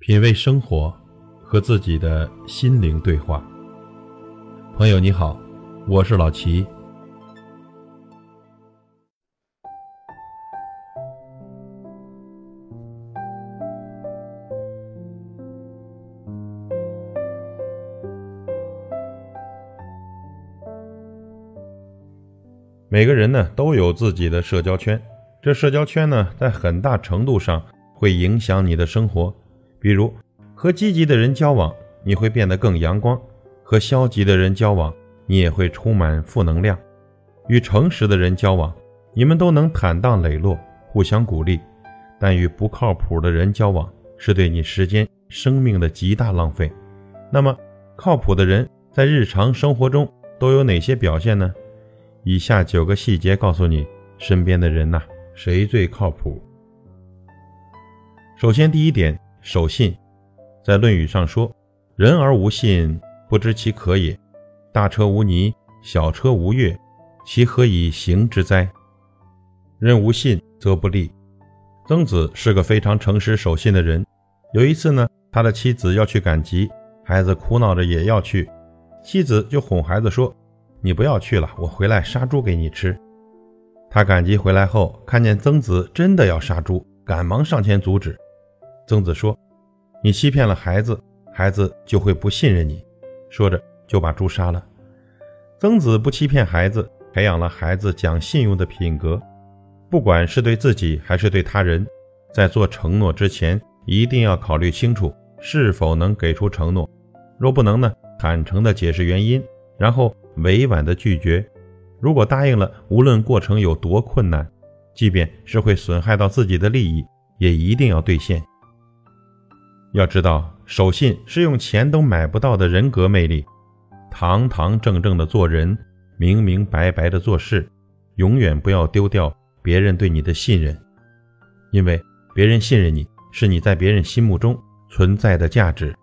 品味生活，和自己的心灵对话。朋友你好，我是老齐。每个人呢都有自己的社交圈，这社交圈呢在很大程度上会影响你的生活。比如，和积极的人交往，你会变得更阳光；和消极的人交往，你也会充满负能量。与诚实的人交往，你们都能坦荡磊落，互相鼓励；但与不靠谱的人交往，是对你时间、生命的极大浪费。那么，靠谱的人在日常生活中都有哪些表现呢？以下九个细节告诉你，身边的人呐，谁最靠谱？首先，第一点。守信，在《论语》上说：“人而无信，不知其可也。大车无泥，小车无月，其何以行之哉？”人无信则不立。曾子是个非常诚实守信的人。有一次呢，他的妻子要去赶集，孩子哭闹着也要去，妻子就哄孩子说：“你不要去了，我回来杀猪给你吃。”他赶集回来后，看见曾子真的要杀猪，赶忙上前阻止。曾子说：“你欺骗了孩子，孩子就会不信任你。”说着就把猪杀了。曾子不欺骗孩子，培养了孩子讲信用的品格。不管是对自己还是对他人，在做承诺之前，一定要考虑清楚是否能给出承诺。若不能呢，坦诚地解释原因，然后委婉地拒绝。如果答应了，无论过程有多困难，即便是会损害到自己的利益，也一定要兑现。要知道，守信是用钱都买不到的人格魅力。堂堂正正的做人，明明白白的做事，永远不要丢掉别人对你的信任。因为别人信任你，是你在别人心目中存在的价值。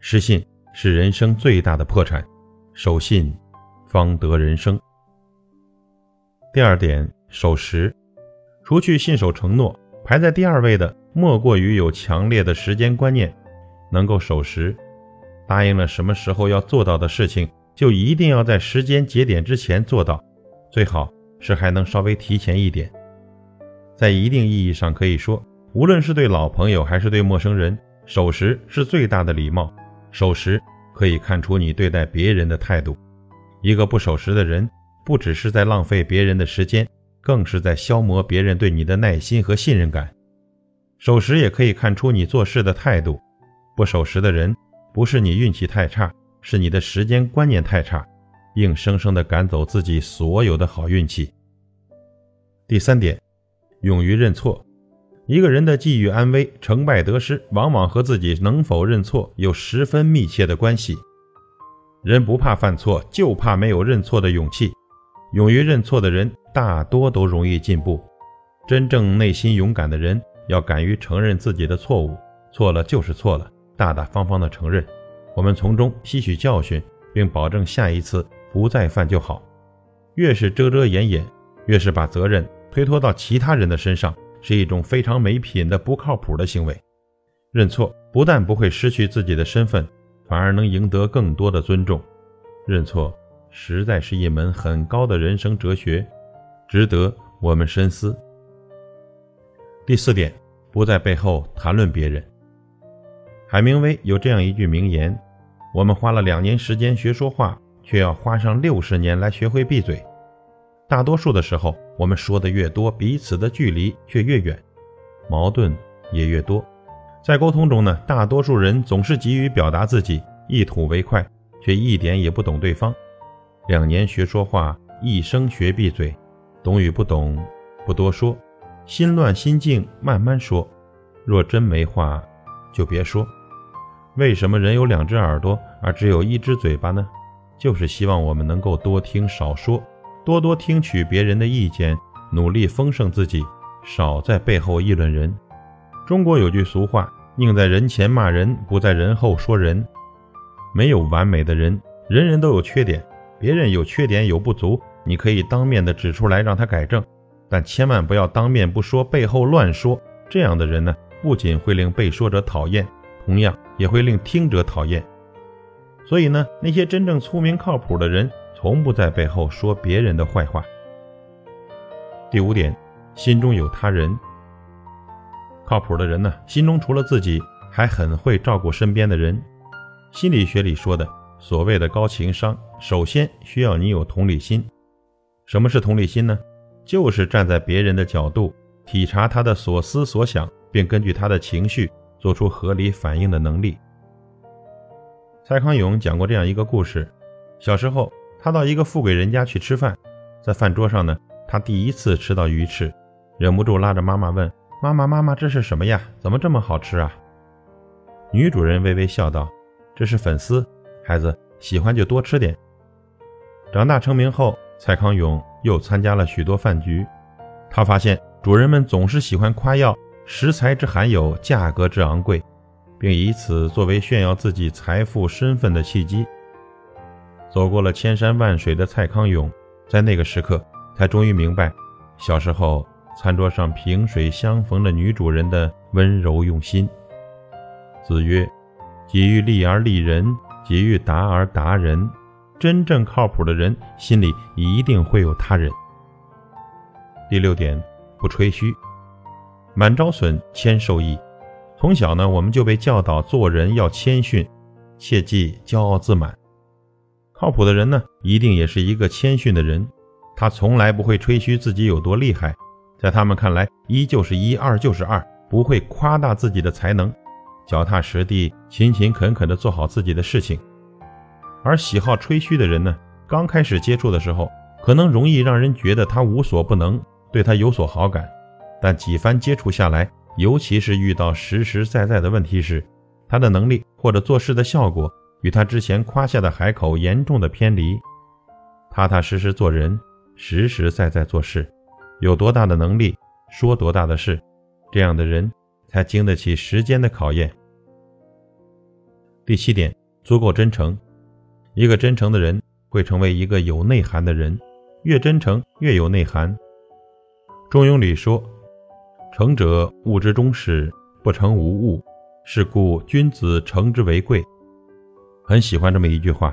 失信是人生最大的破产，守信方得人生。第二点，守时。除去信守承诺，排在第二位的。莫过于有强烈的时间观念，能够守时，答应了什么时候要做到的事情，就一定要在时间节点之前做到，最好是还能稍微提前一点。在一定意义上可以说，无论是对老朋友还是对陌生人，守时是最大的礼貌。守时可以看出你对待别人的态度。一个不守时的人，不只是在浪费别人的时间，更是在消磨别人对你的耐心和信任感。守时也可以看出你做事的态度。不守时的人，不是你运气太差，是你的时间观念太差，硬生生的赶走自己所有的好运气。第三点，勇于认错。一个人的际遇安危、成败得失，往往和自己能否认错有十分密切的关系。人不怕犯错，就怕没有认错的勇气。勇于认错的人，大多都容易进步。真正内心勇敢的人。要敢于承认自己的错误，错了就是错了，大大方方的承认，我们从中吸取教训，并保证下一次不再犯就好。越是遮遮掩掩，越是把责任推脱到其他人的身上，是一种非常没品的不靠谱的行为。认错不但不会失去自己的身份，反而能赢得更多的尊重。认错实在是一门很高的人生哲学，值得我们深思。第四点，不在背后谈论别人。海明威有这样一句名言：“我们花了两年时间学说话，却要花上六十年来学会闭嘴。”大多数的时候，我们说的越多，彼此的距离却越远，矛盾也越多。在沟通中呢，大多数人总是急于表达自己，一吐为快，却一点也不懂对方。两年学说话，一生学闭嘴，懂与不懂，不多说。心乱心静，慢慢说。若真没话，就别说。为什么人有两只耳朵而只有一只嘴巴呢？就是希望我们能够多听少说，多多听取别人的意见，努力丰盛自己，少在背后议论人。中国有句俗话：“宁在人前骂人，不在人后说人。”没有完美的人，人人都有缺点。别人有缺点有不足，你可以当面的指出来，让他改正。但千万不要当面不说，背后乱说。这样的人呢，不仅会令被说者讨厌，同样也会令听者讨厌。所以呢，那些真正聪明靠谱的人，从不在背后说别人的坏话。第五点，心中有他人。靠谱的人呢，心中除了自己，还很会照顾身边的人。心理学里说的所谓的高情商，首先需要你有同理心。什么是同理心呢？就是站在别人的角度，体察他的所思所想，并根据他的情绪做出合理反应的能力。蔡康永讲过这样一个故事：小时候，他到一个富贵人家去吃饭，在饭桌上呢，他第一次吃到鱼翅，忍不住拉着妈妈问。妈妈，妈妈，这是什么呀？怎么这么好吃啊？女主人微微笑道：“这是粉丝，孩子喜欢就多吃点。”长大成名后，蔡康永又参加了许多饭局，他发现主人们总是喜欢夸耀食材之罕有、价格之昂贵，并以此作为炫耀自己财富身份的契机。走过了千山万水的蔡康永，在那个时刻才终于明白，小时候。餐桌上萍水相逢的女主人的温柔用心。子曰：“己欲立而立人，己欲达而达人。”真正靠谱的人心里一定会有他人。第六点，不吹嘘。满招损，谦受益。从小呢，我们就被教导做人要谦逊，切忌骄傲自满。靠谱的人呢，一定也是一个谦逊的人，他从来不会吹嘘自己有多厉害。在他们看来，一就是一，二就是二，不会夸大自己的才能，脚踏实地、勤勤恳恳地做好自己的事情。而喜好吹嘘的人呢，刚开始接触的时候，可能容易让人觉得他无所不能，对他有所好感。但几番接触下来，尤其是遇到实实在在的问题时，他的能力或者做事的效果与他之前夸下的海口严重的偏离。踏踏实实做人，实实在在做事。有多大的能力，说多大的事，这样的人才经得起时间的考验。第七点，足够真诚。一个真诚的人会成为一个有内涵的人，越真诚越有内涵。中庸里说：“诚者，物之终始，不诚无物。是故君子诚之为贵。”很喜欢这么一句话。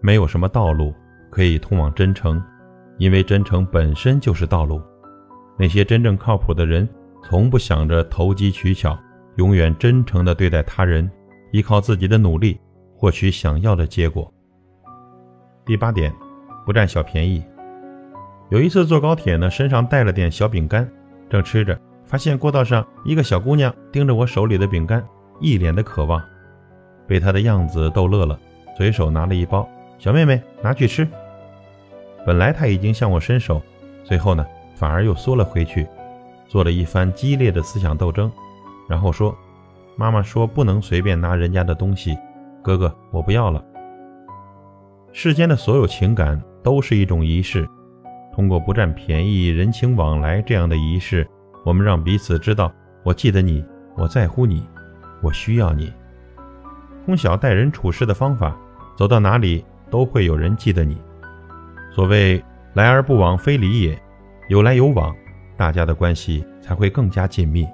没有什么道路可以通往真诚，因为真诚本身就是道路。那些真正靠谱的人，从不想着投机取巧，永远真诚地对待他人，依靠自己的努力获取想要的结果。第八点，不占小便宜。有一次坐高铁呢，身上带了点小饼干，正吃着，发现过道上一个小姑娘盯着我手里的饼干，一脸的渴望，被她的样子逗乐了，随手拿了一包，小妹妹拿去吃。本来她已经向我伸手，最后呢。反而又缩了回去，做了一番激烈的思想斗争，然后说：“妈妈说不能随便拿人家的东西，哥哥我不要了。”世间的所有情感都是一种仪式，通过不占便宜、人情往来这样的仪式，我们让彼此知道我记得你，我在乎你，我需要你。通晓待人处事的方法，走到哪里都会有人记得你。所谓“来而不往非礼也”。有来有往，大家的关系才会更加紧密。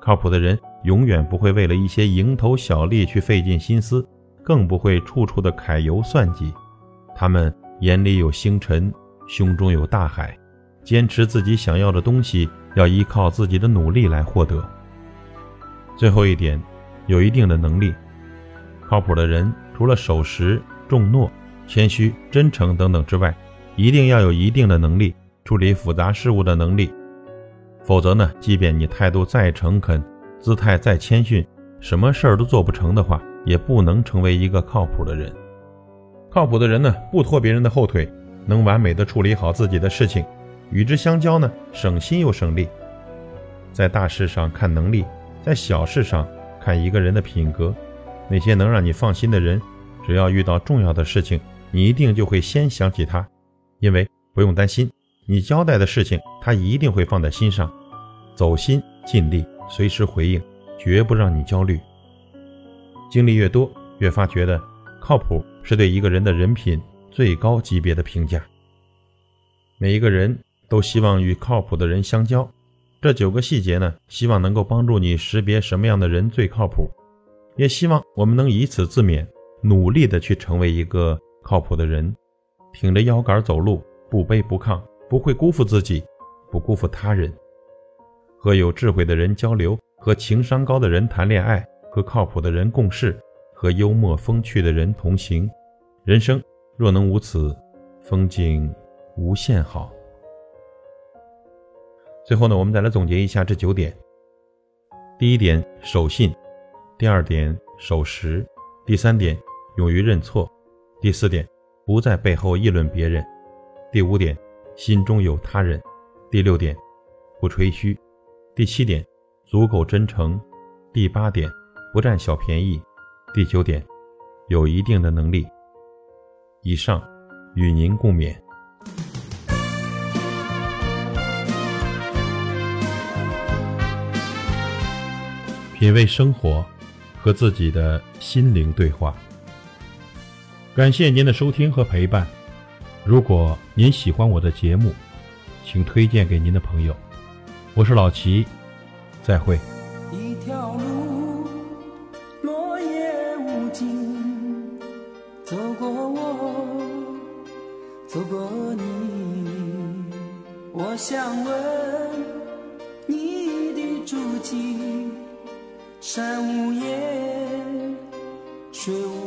靠谱的人永远不会为了一些蝇头小利去费尽心思，更不会处处的揩油算计。他们眼里有星辰，胸中有大海，坚持自己想要的东西，要依靠自己的努力来获得。最后一点，有一定的能力。靠谱的人除了守时、重诺、谦虚、真诚等等之外，一定要有一定的能力。处理复杂事物的能力，否则呢，即便你态度再诚恳，姿态再谦逊，什么事儿都做不成的话，也不能成为一个靠谱的人。靠谱的人呢，不拖别人的后腿，能完美的处理好自己的事情，与之相交呢，省心又省力。在大事上看能力，在小事上看一个人的品格。那些能让你放心的人，只要遇到重要的事情，你一定就会先想起他，因为不用担心。你交代的事情，他一定会放在心上，走心尽力，随时回应，绝不让你焦虑。经历越多，越发觉得靠谱是对一个人的人品最高级别的评价。每一个人都希望与靠谱的人相交，这九个细节呢，希望能够帮助你识别什么样的人最靠谱，也希望我们能以此自勉，努力的去成为一个靠谱的人，挺着腰杆走路，不卑不亢，不会辜负自己，不辜负他人。和有智慧的人交流，和情商高的人谈恋爱，和靠谱的人共事，和幽默风趣的人同行，人生若能无此，风景无限好。最后呢，我们再来总结一下这九点。第一点，守信；第二点，守时；第三点，勇于认错；第四点，不在背后议论别人；第五点，心中有他人；第六点，不吹嘘；第七点，足够真诚；第八点，不占小便宜；第九点，有一定的能力。以上，与您共勉。品味生活，和自己的心灵对话。感谢您的收听和陪伴。如果您喜欢我的节目，请推荐给您的朋友。我是老齐，再会。我想问你的足迹。山无言，水无。